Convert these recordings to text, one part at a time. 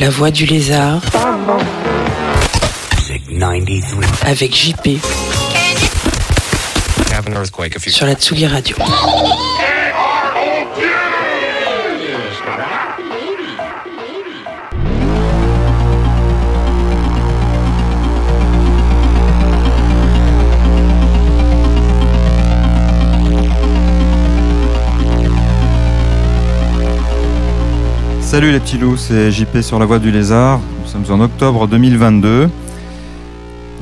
La voix du lézard avec JP have an earthquake a few sur la Tsugi Radio. Salut les petits loups, c'est JP sur la voie du lézard. Nous sommes en octobre 2022.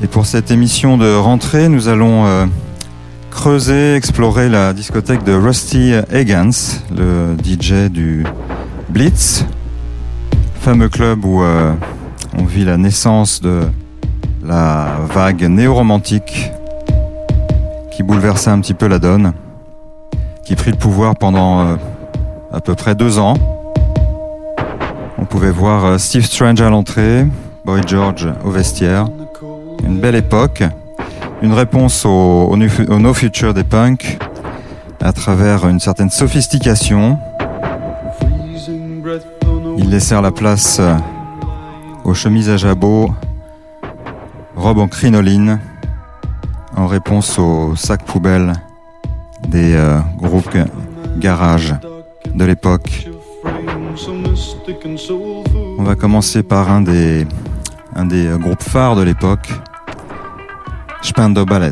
Et pour cette émission de rentrée, nous allons euh, creuser, explorer la discothèque de Rusty Higgins, le DJ du Blitz, fameux club où euh, on vit la naissance de la vague néo-romantique qui bouleversait un petit peu la donne, qui prit le pouvoir pendant euh, à peu près deux ans. On pouvait voir euh, Steve Strange à l'entrée, Boy George au vestiaire. Une belle époque. Une réponse au, no future des punks à travers une certaine sophistication. Ils laissèrent la place euh, aux chemises à jabot, robes en crinoline, en réponse aux sacs poubelles des euh, groupes ga- garage de l'époque. On va commencer par un des, groupes phares de l'époque, Spandau Ballet.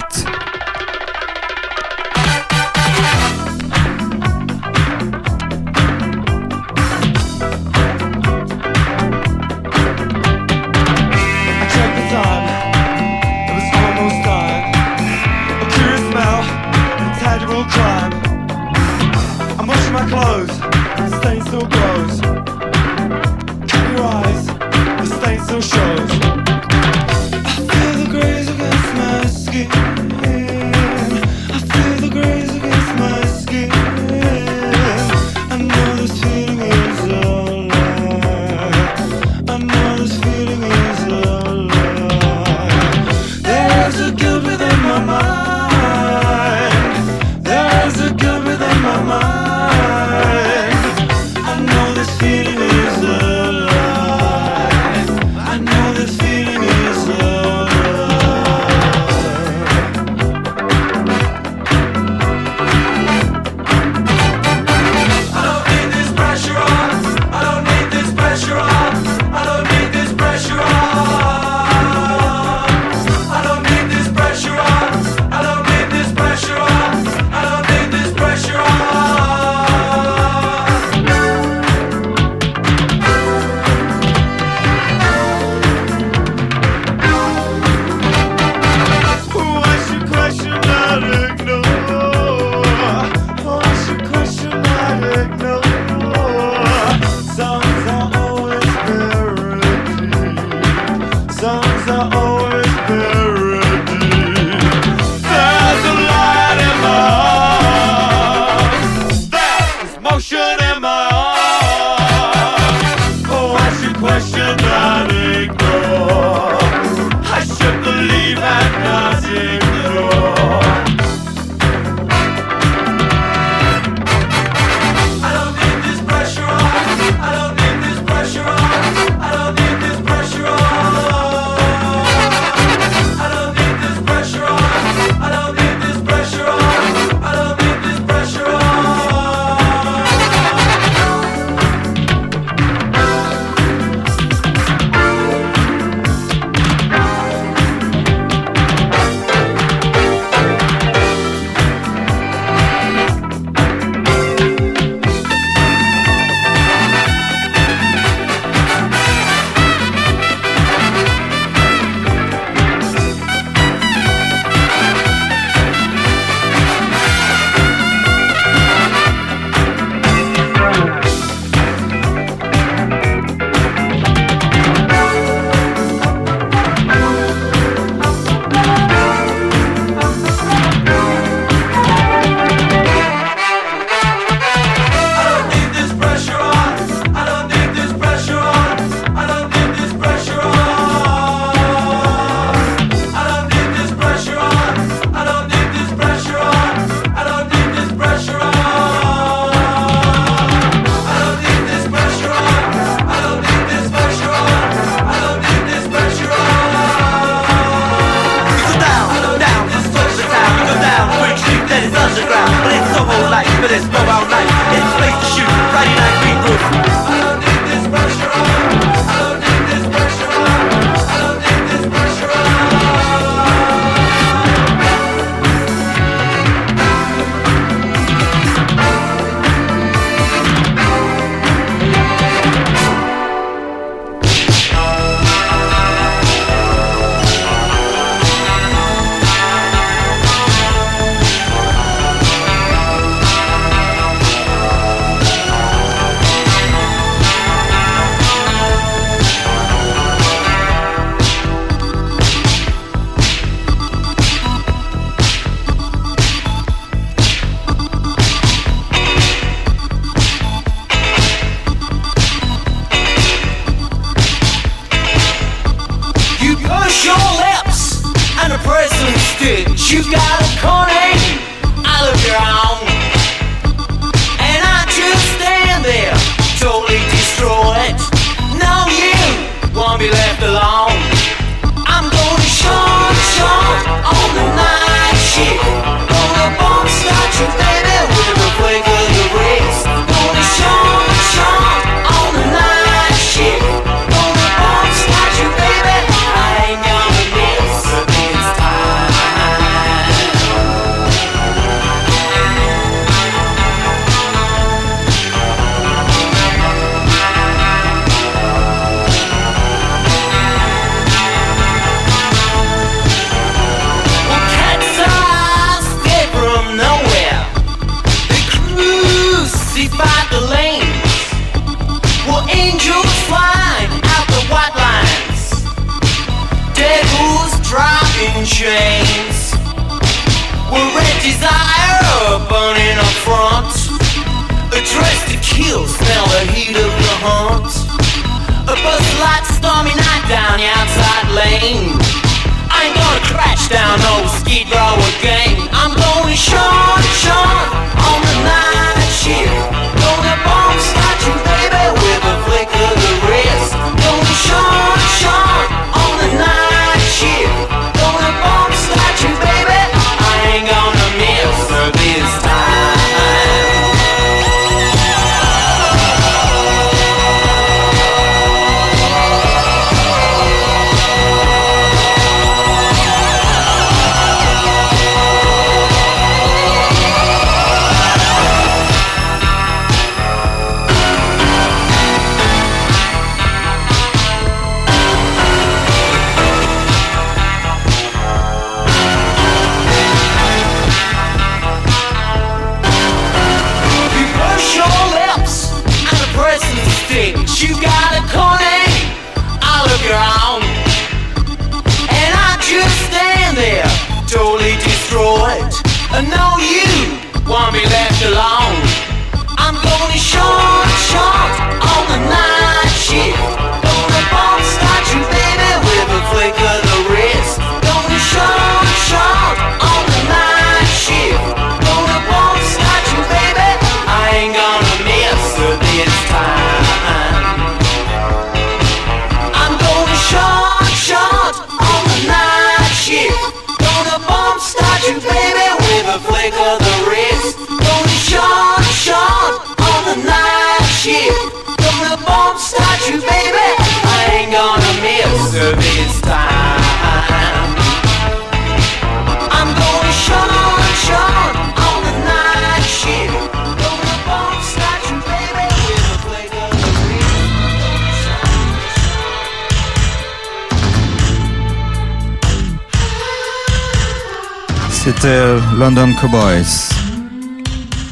C'était London Cowboys.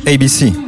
ABC.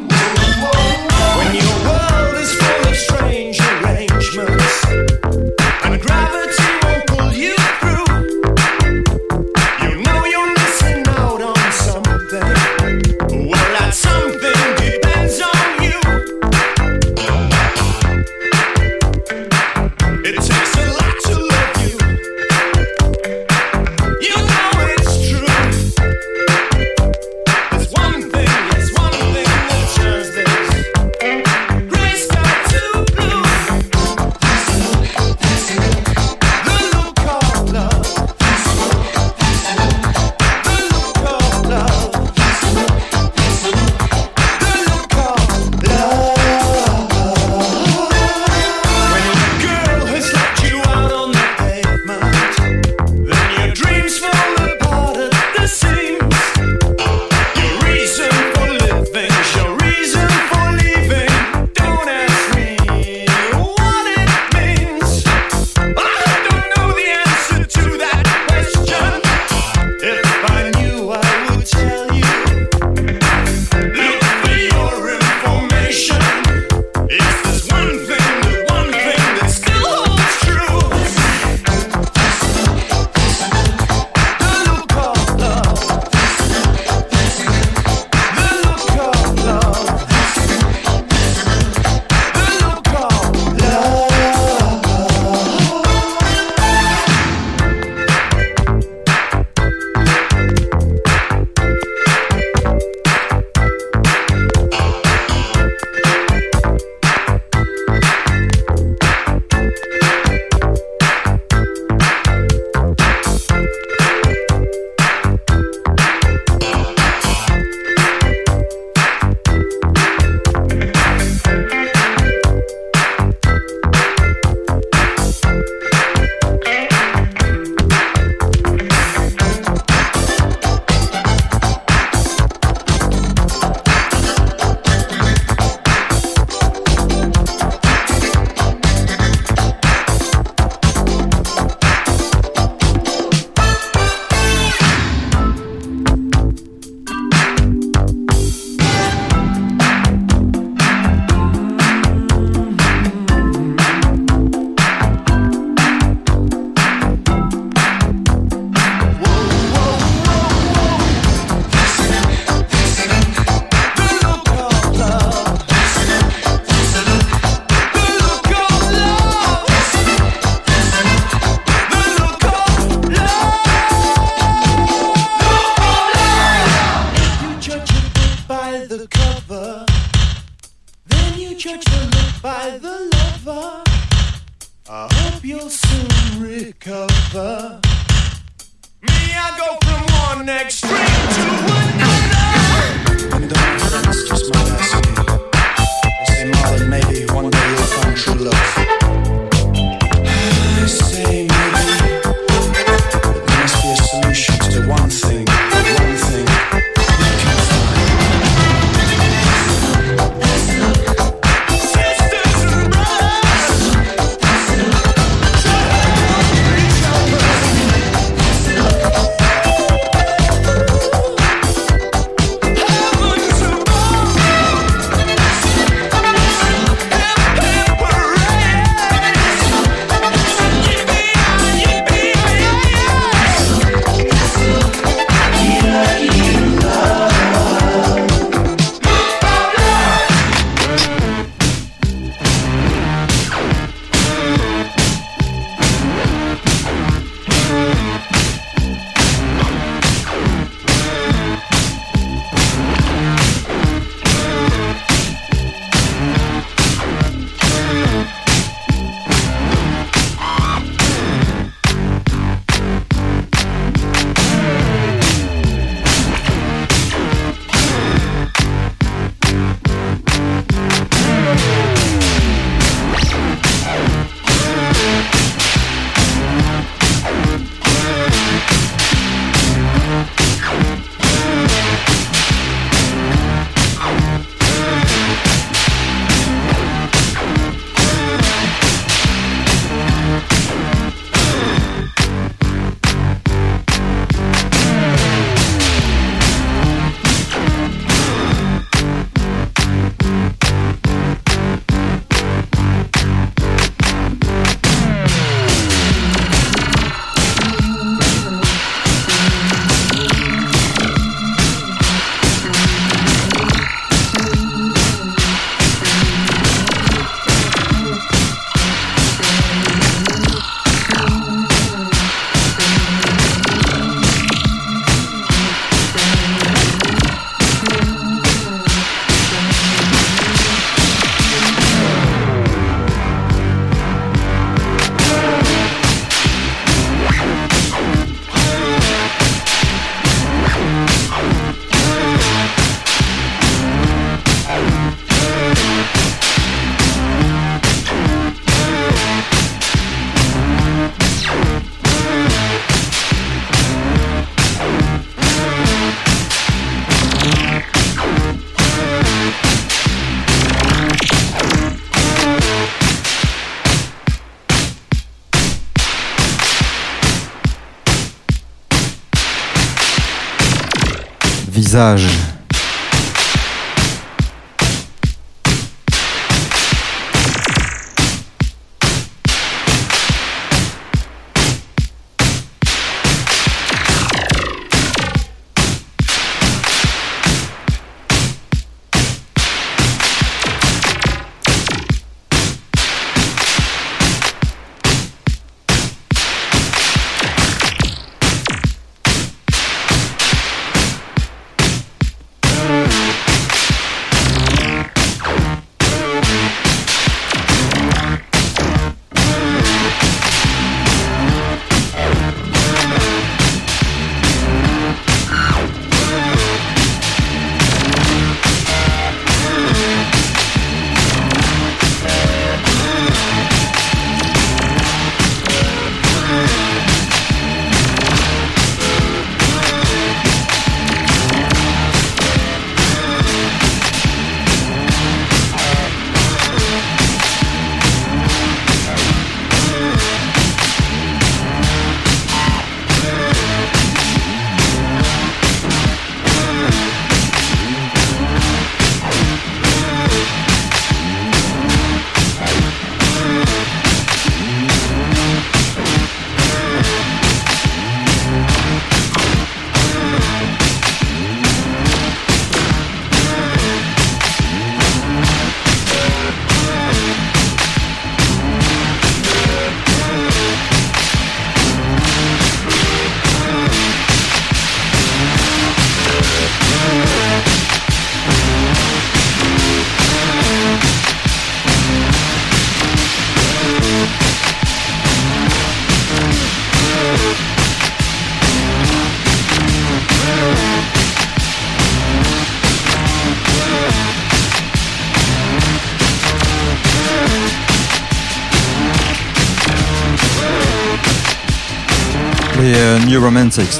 пейзажи.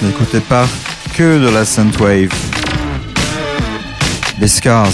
N'écoutait pas que de la synthwave. Les Scars.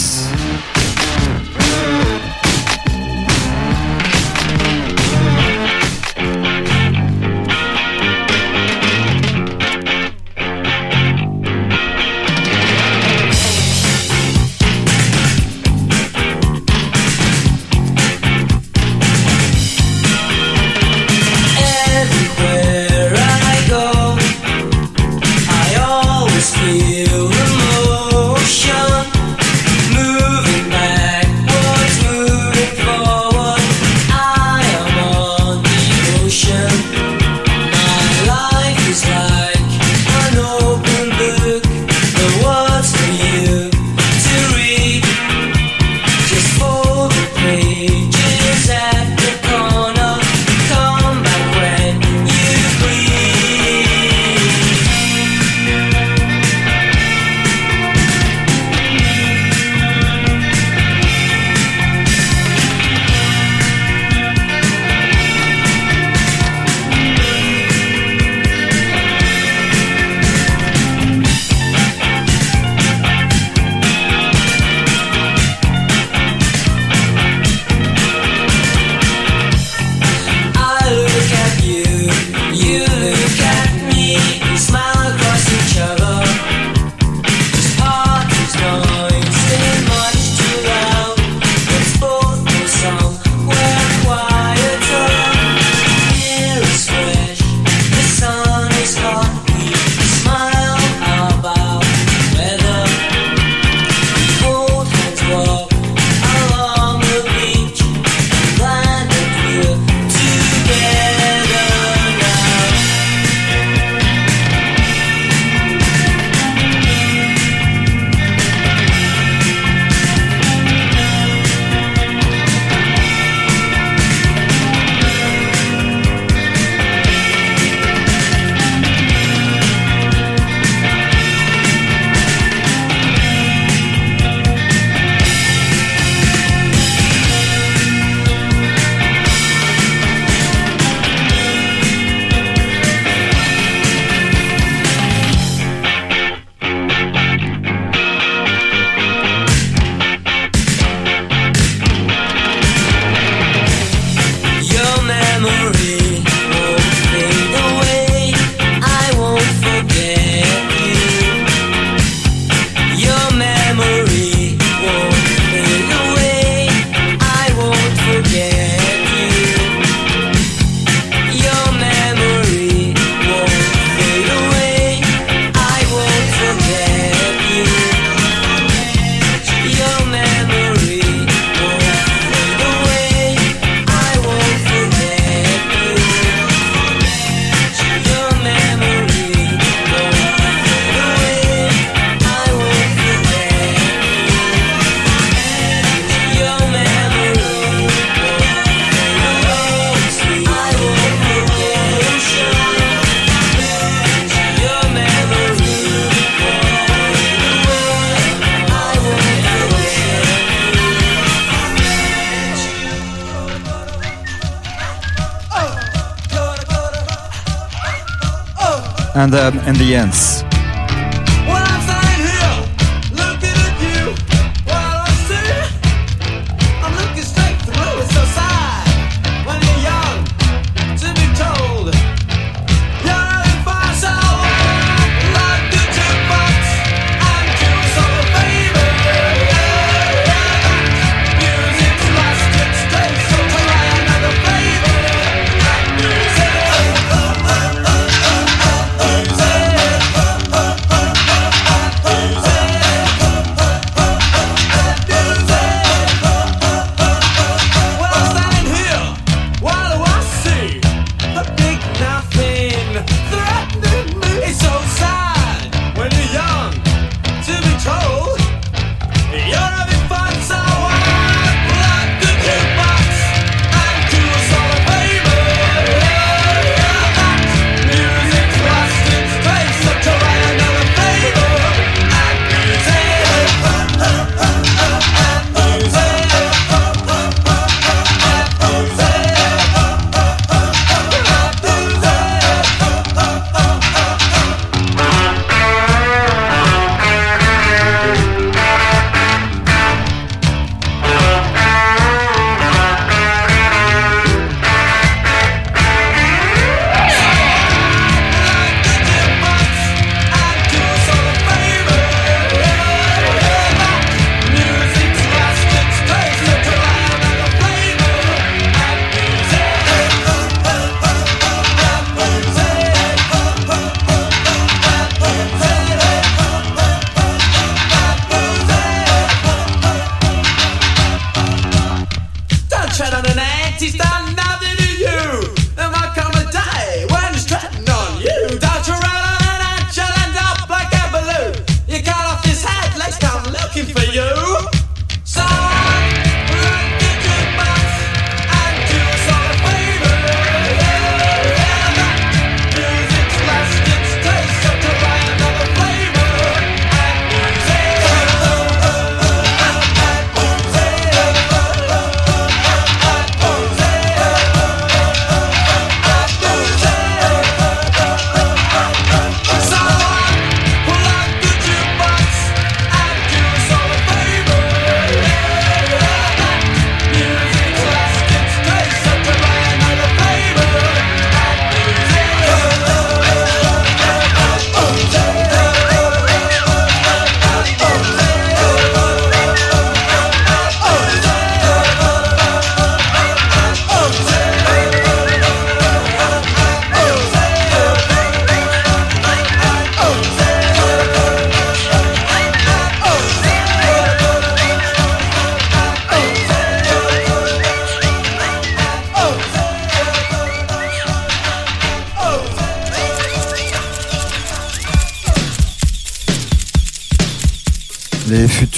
and um, and the ends.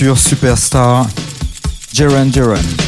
Les futurs superstars Duran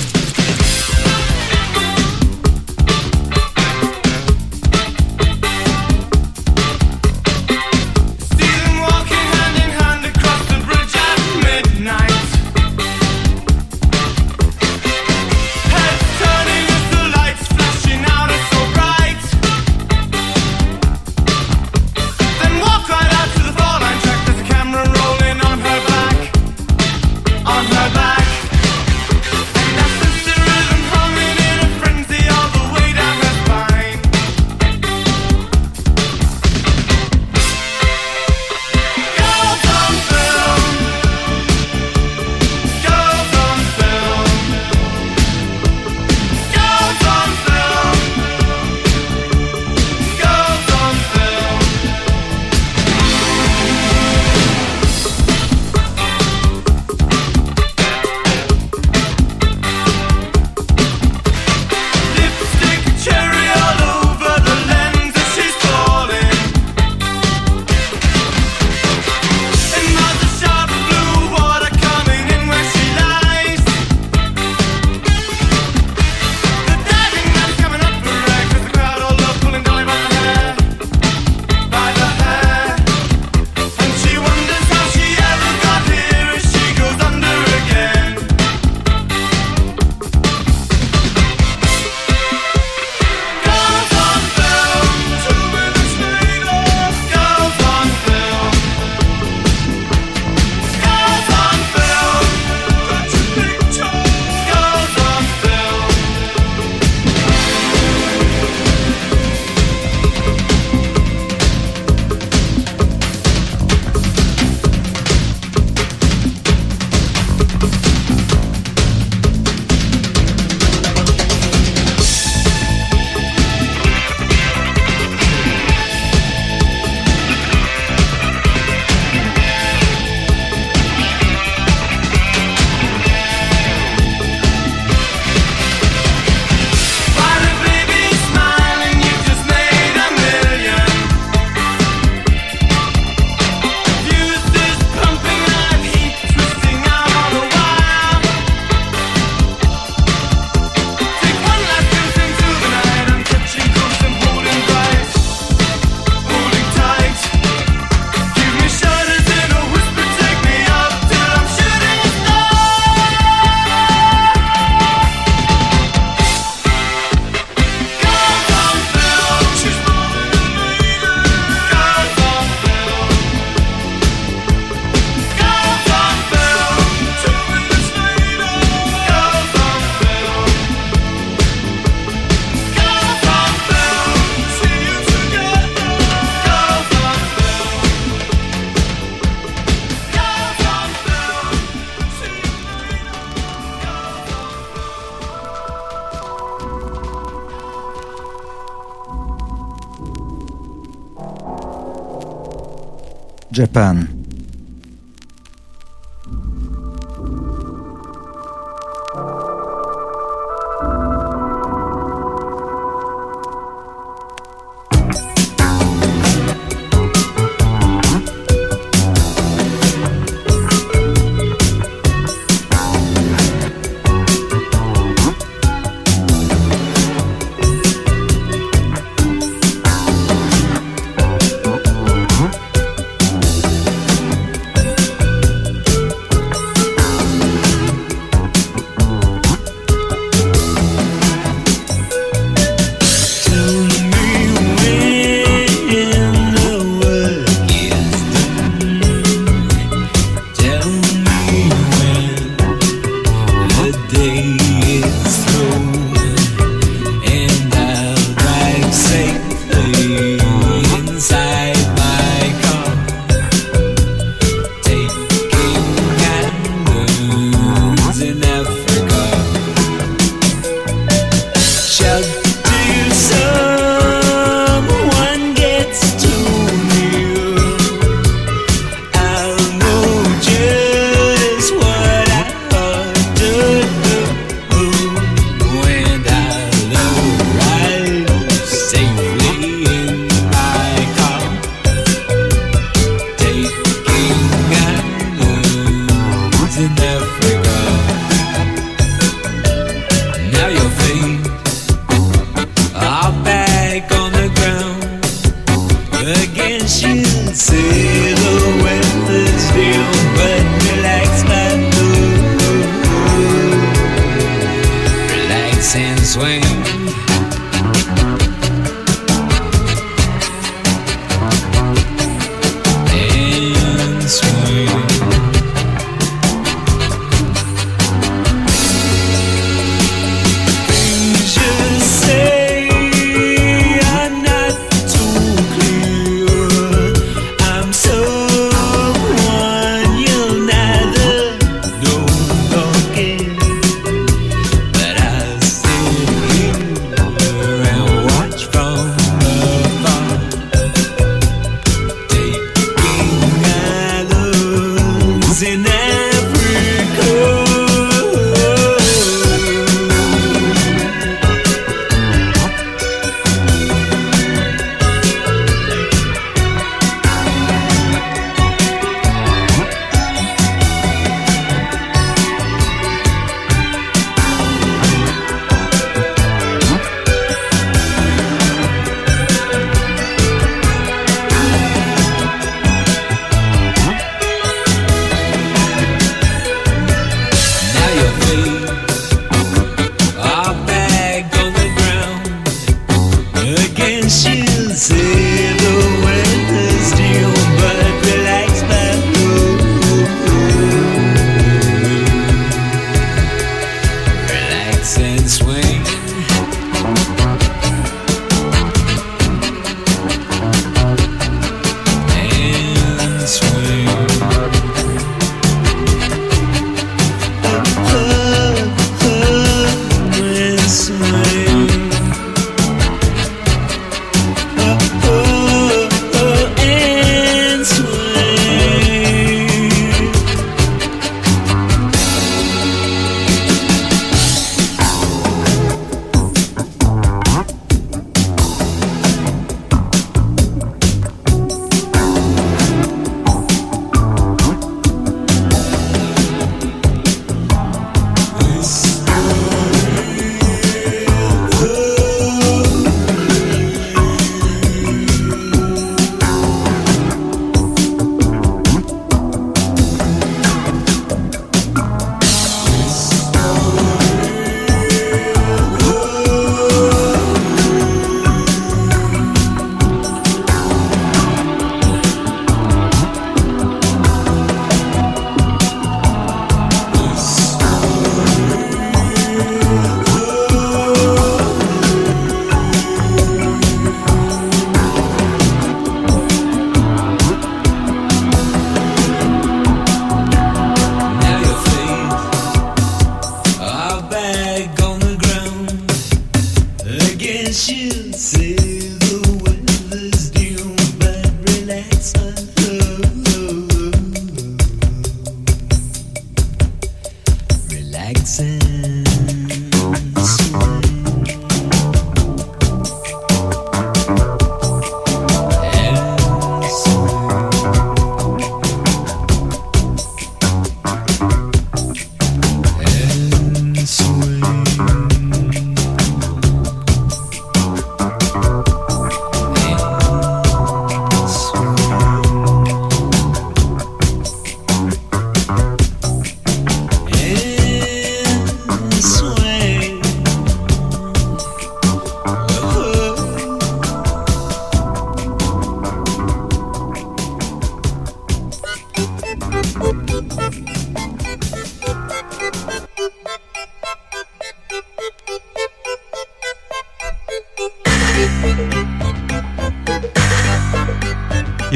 Japan.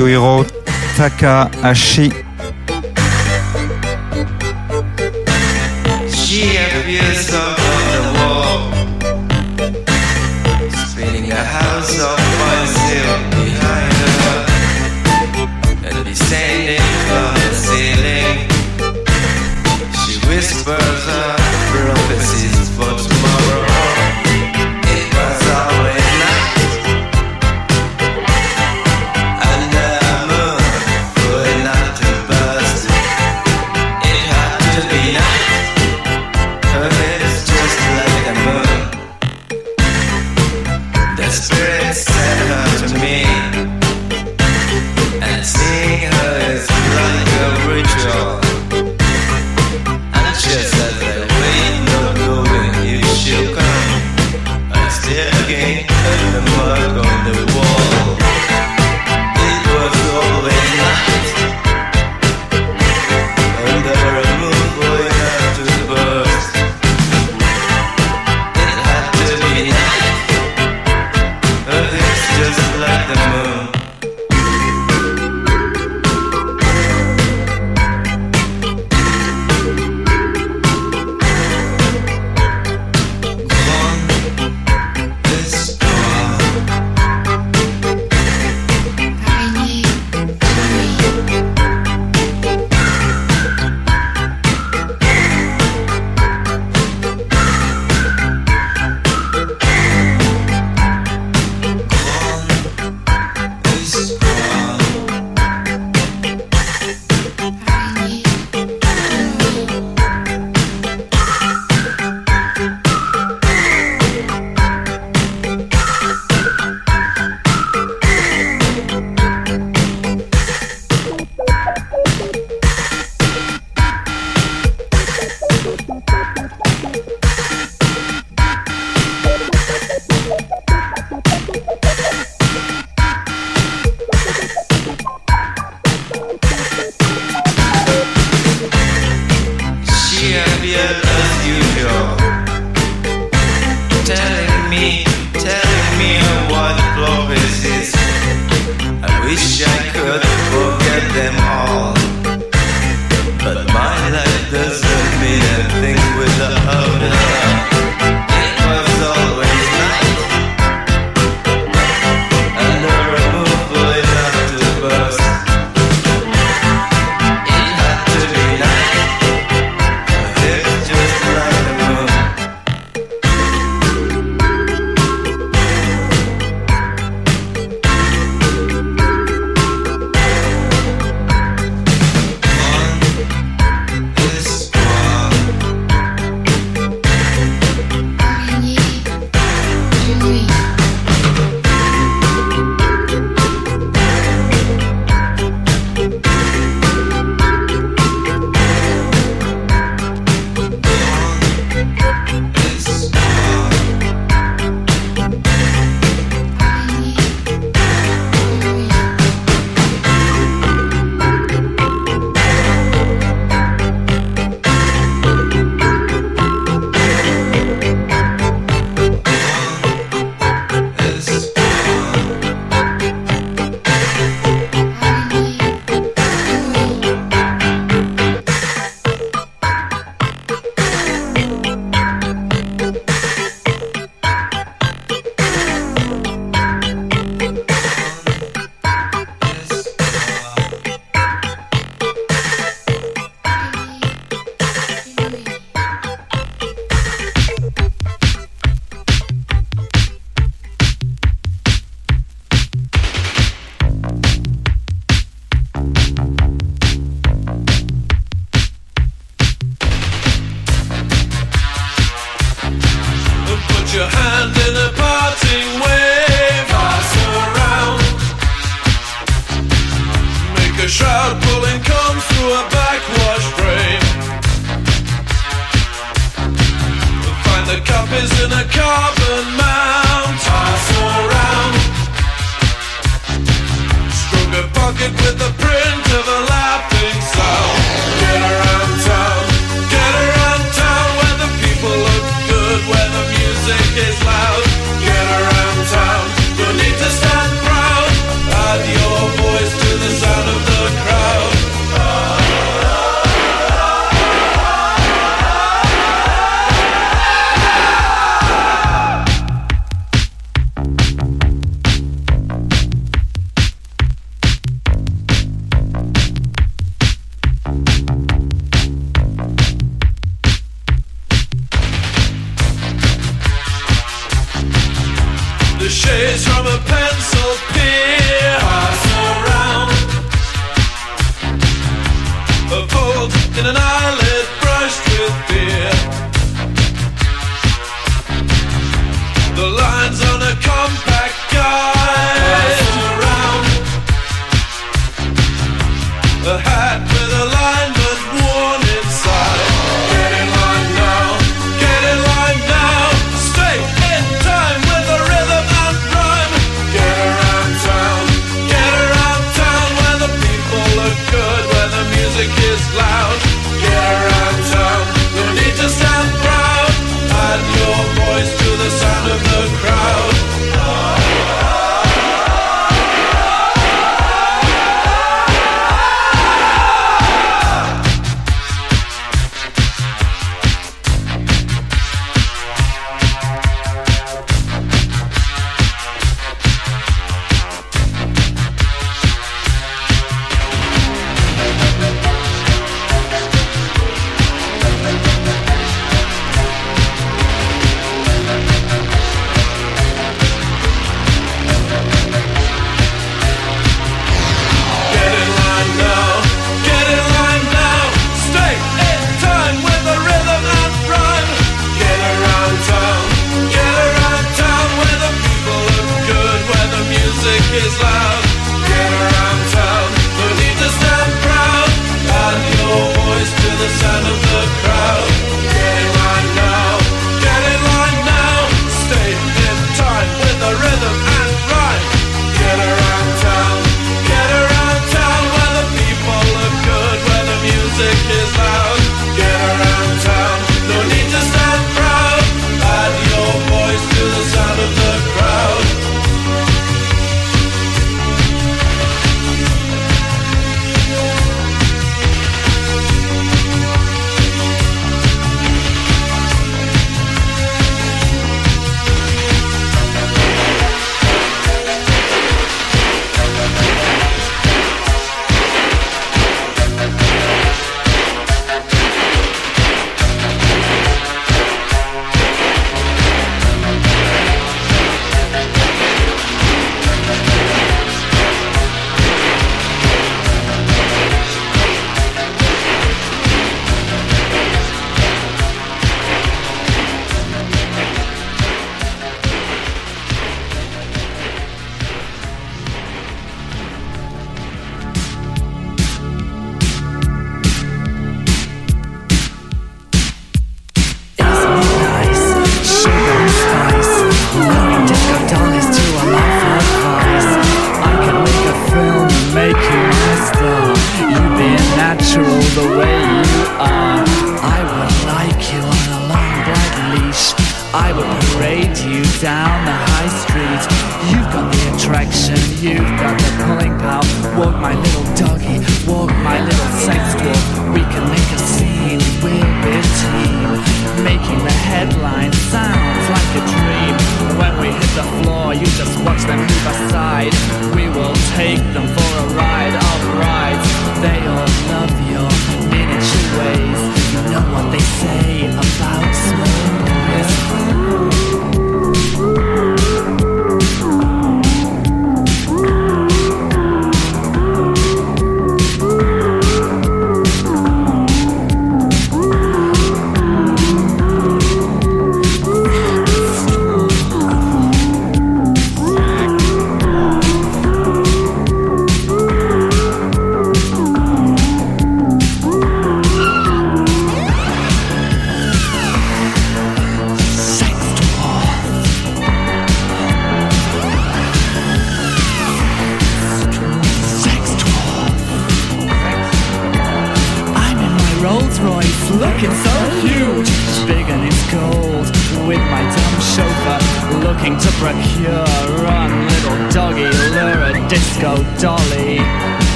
Yohiro Takahashi.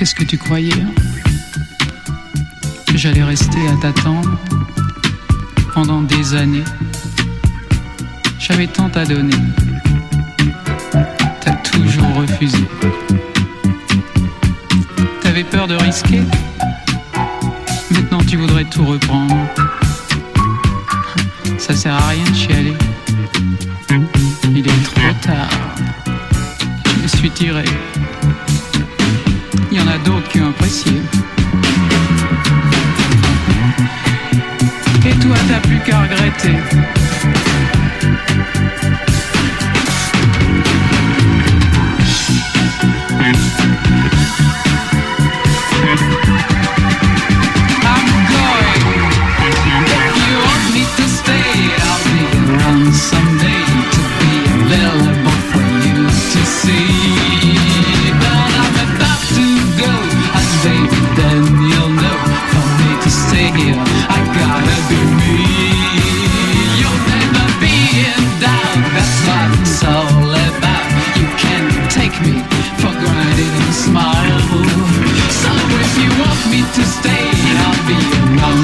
Qu'est-ce que tu croyais Que j'allais rester à t'attendre pendant des années. J'avais tant à donner. T'as toujours refusé. T'avais peur de risquer. Maintenant tu voudrais tout reprendre. Ça sert à rien de chialer. Il est trop tard. Je me suis tiré. toi t'as plus qu'à regretter.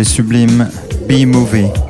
les sublimes B-Movie.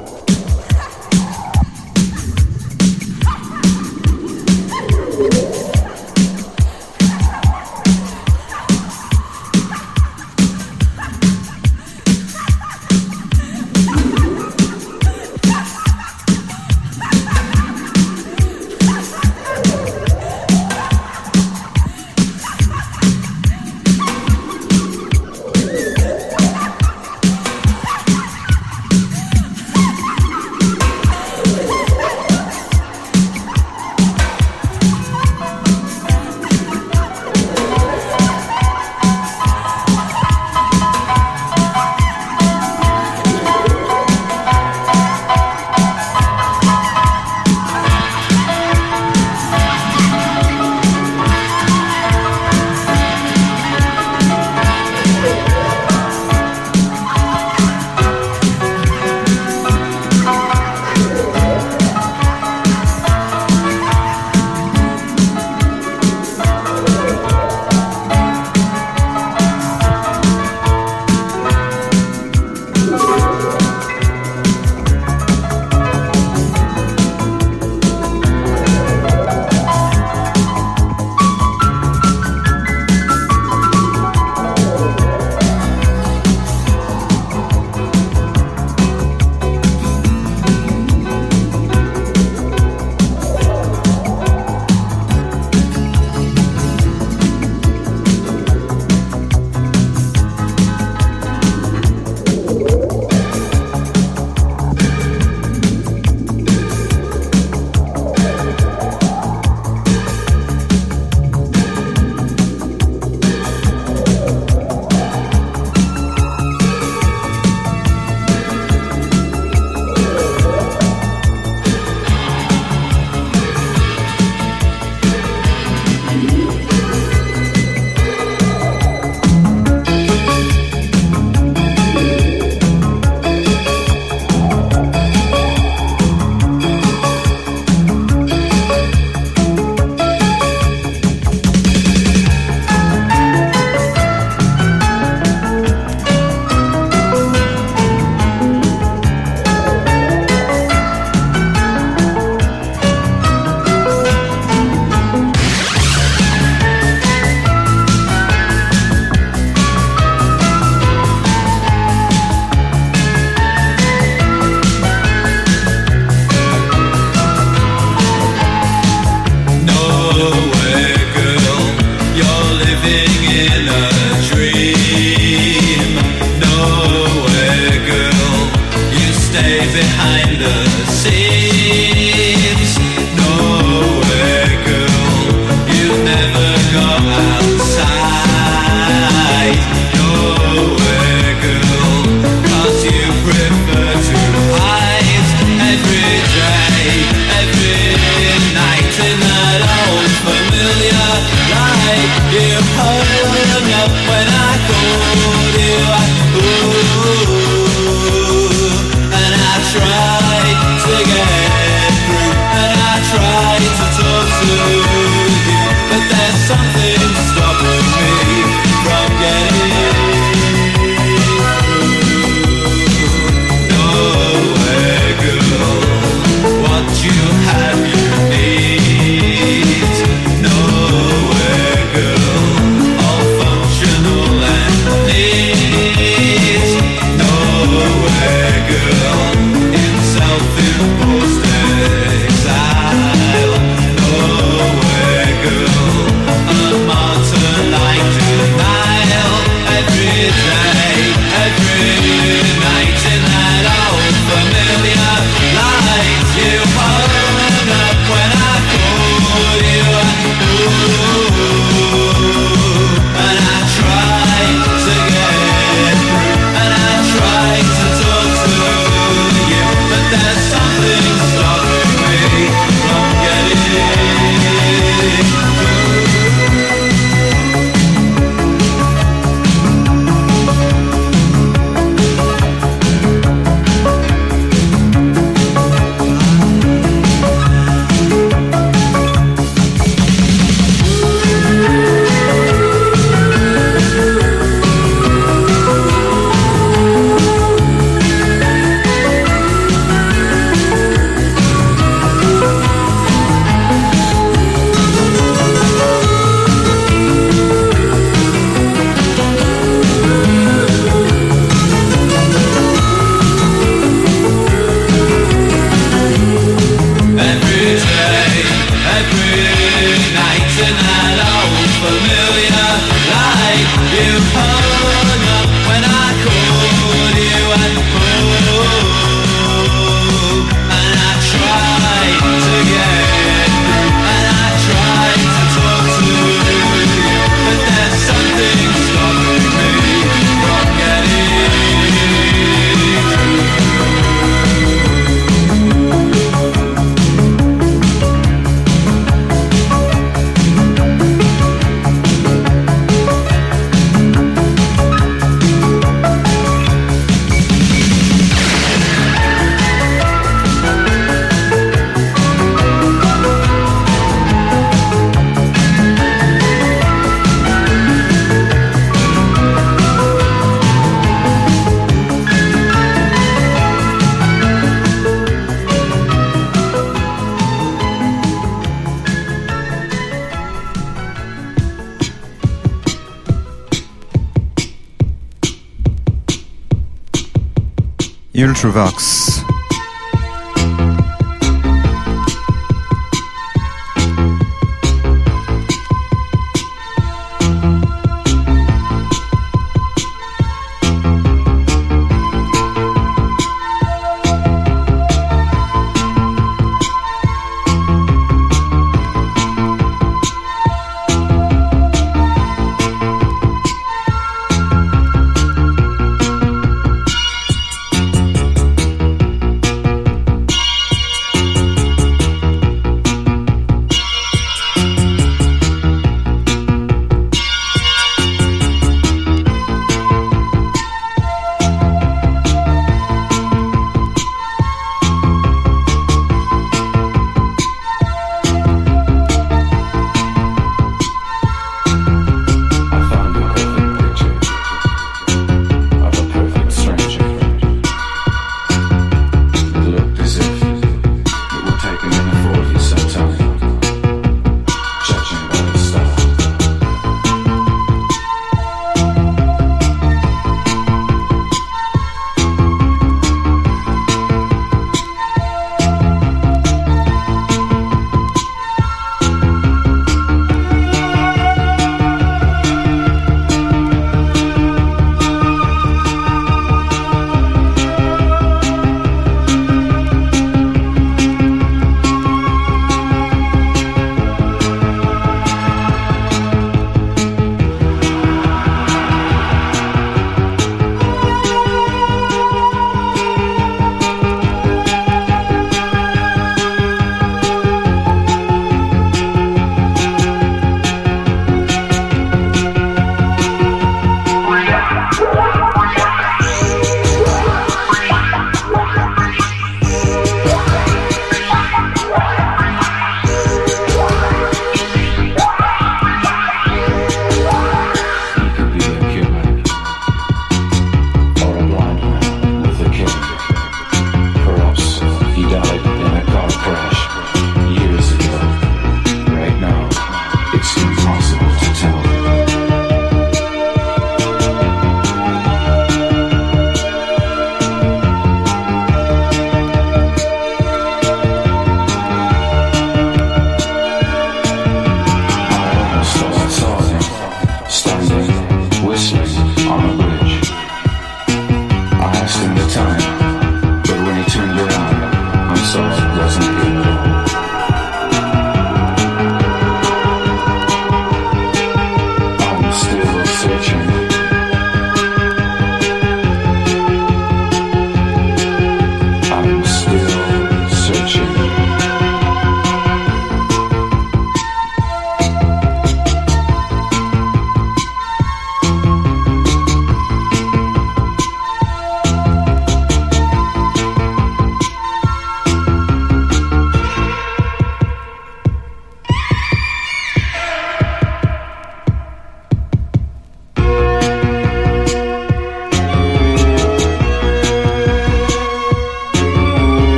Ultravox.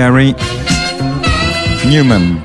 Gary Newman.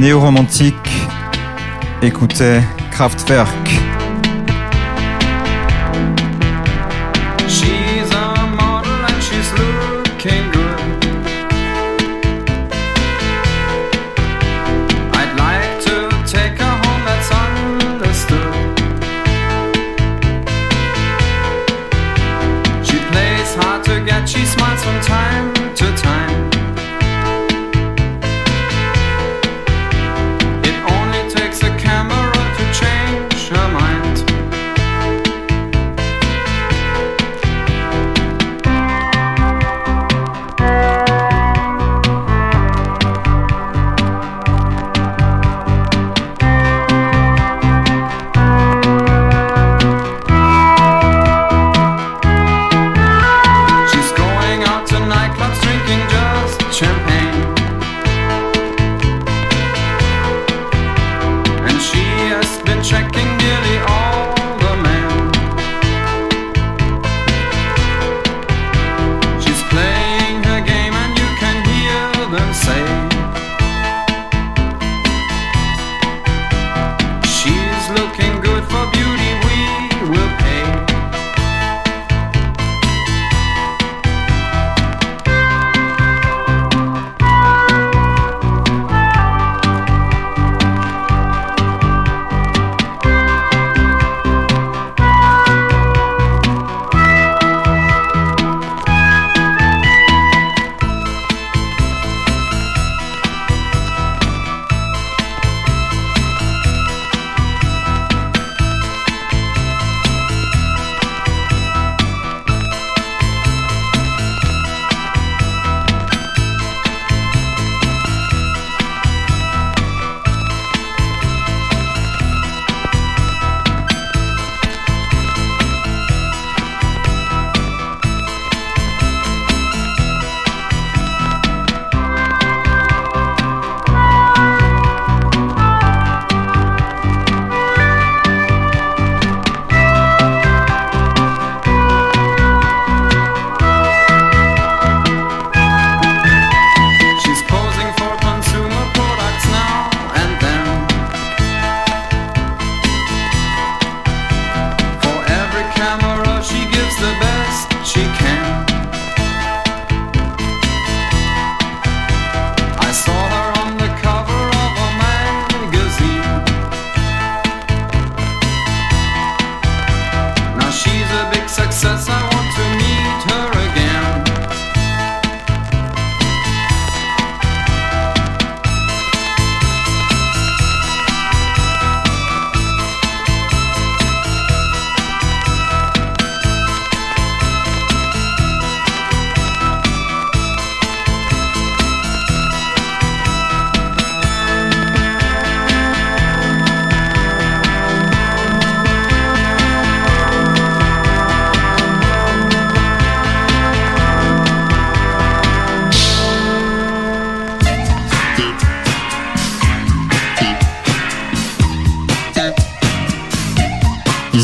néo-romantique écoutait Kraftwerk.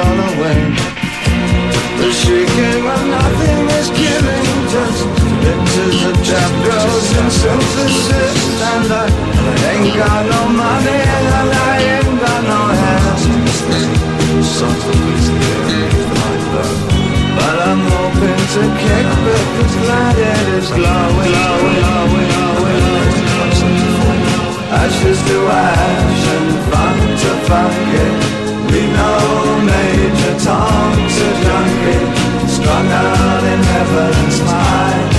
fall away. The shrieking, when nothing is giving, just pictures of trap girls and synthesis. And I, ain't got no money and I ain't got no hair. Something is there, but I'm hoping to kick because light it is glowing, glowing, glowing, glowing. glowing. Ashes to ash and fun to fuck it. No, Major Tom, Sir Duncan, strung out in heaven's high.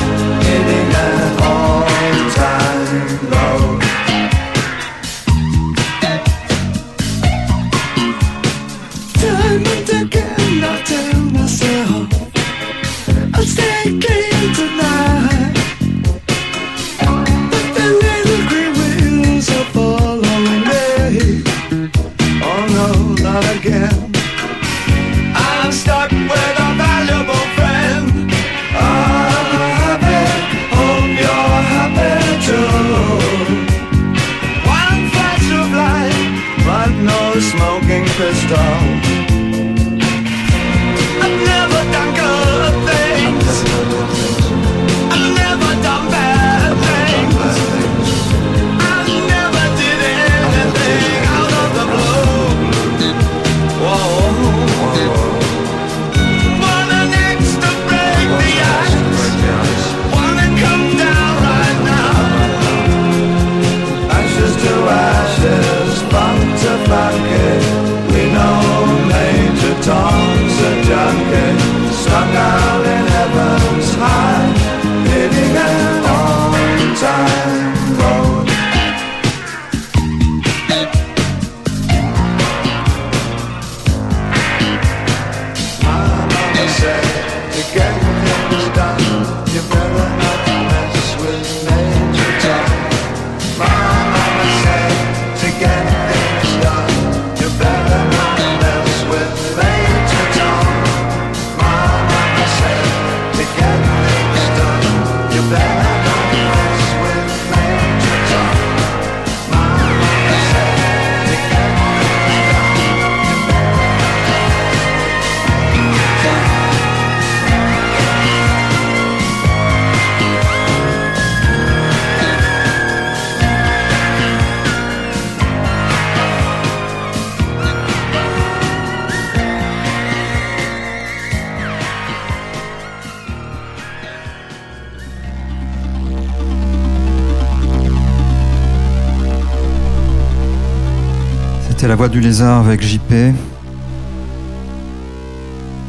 Voix du lézard avec JP.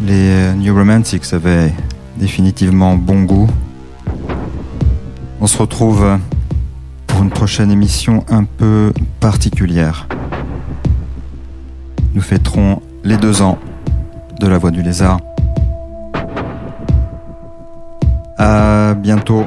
Les euh, New Romantics avaient définitivement bon goût. On se retrouve pour une prochaine émission un peu particulière. Nous fêterons les deux ans de la voix du lézard. À bientôt.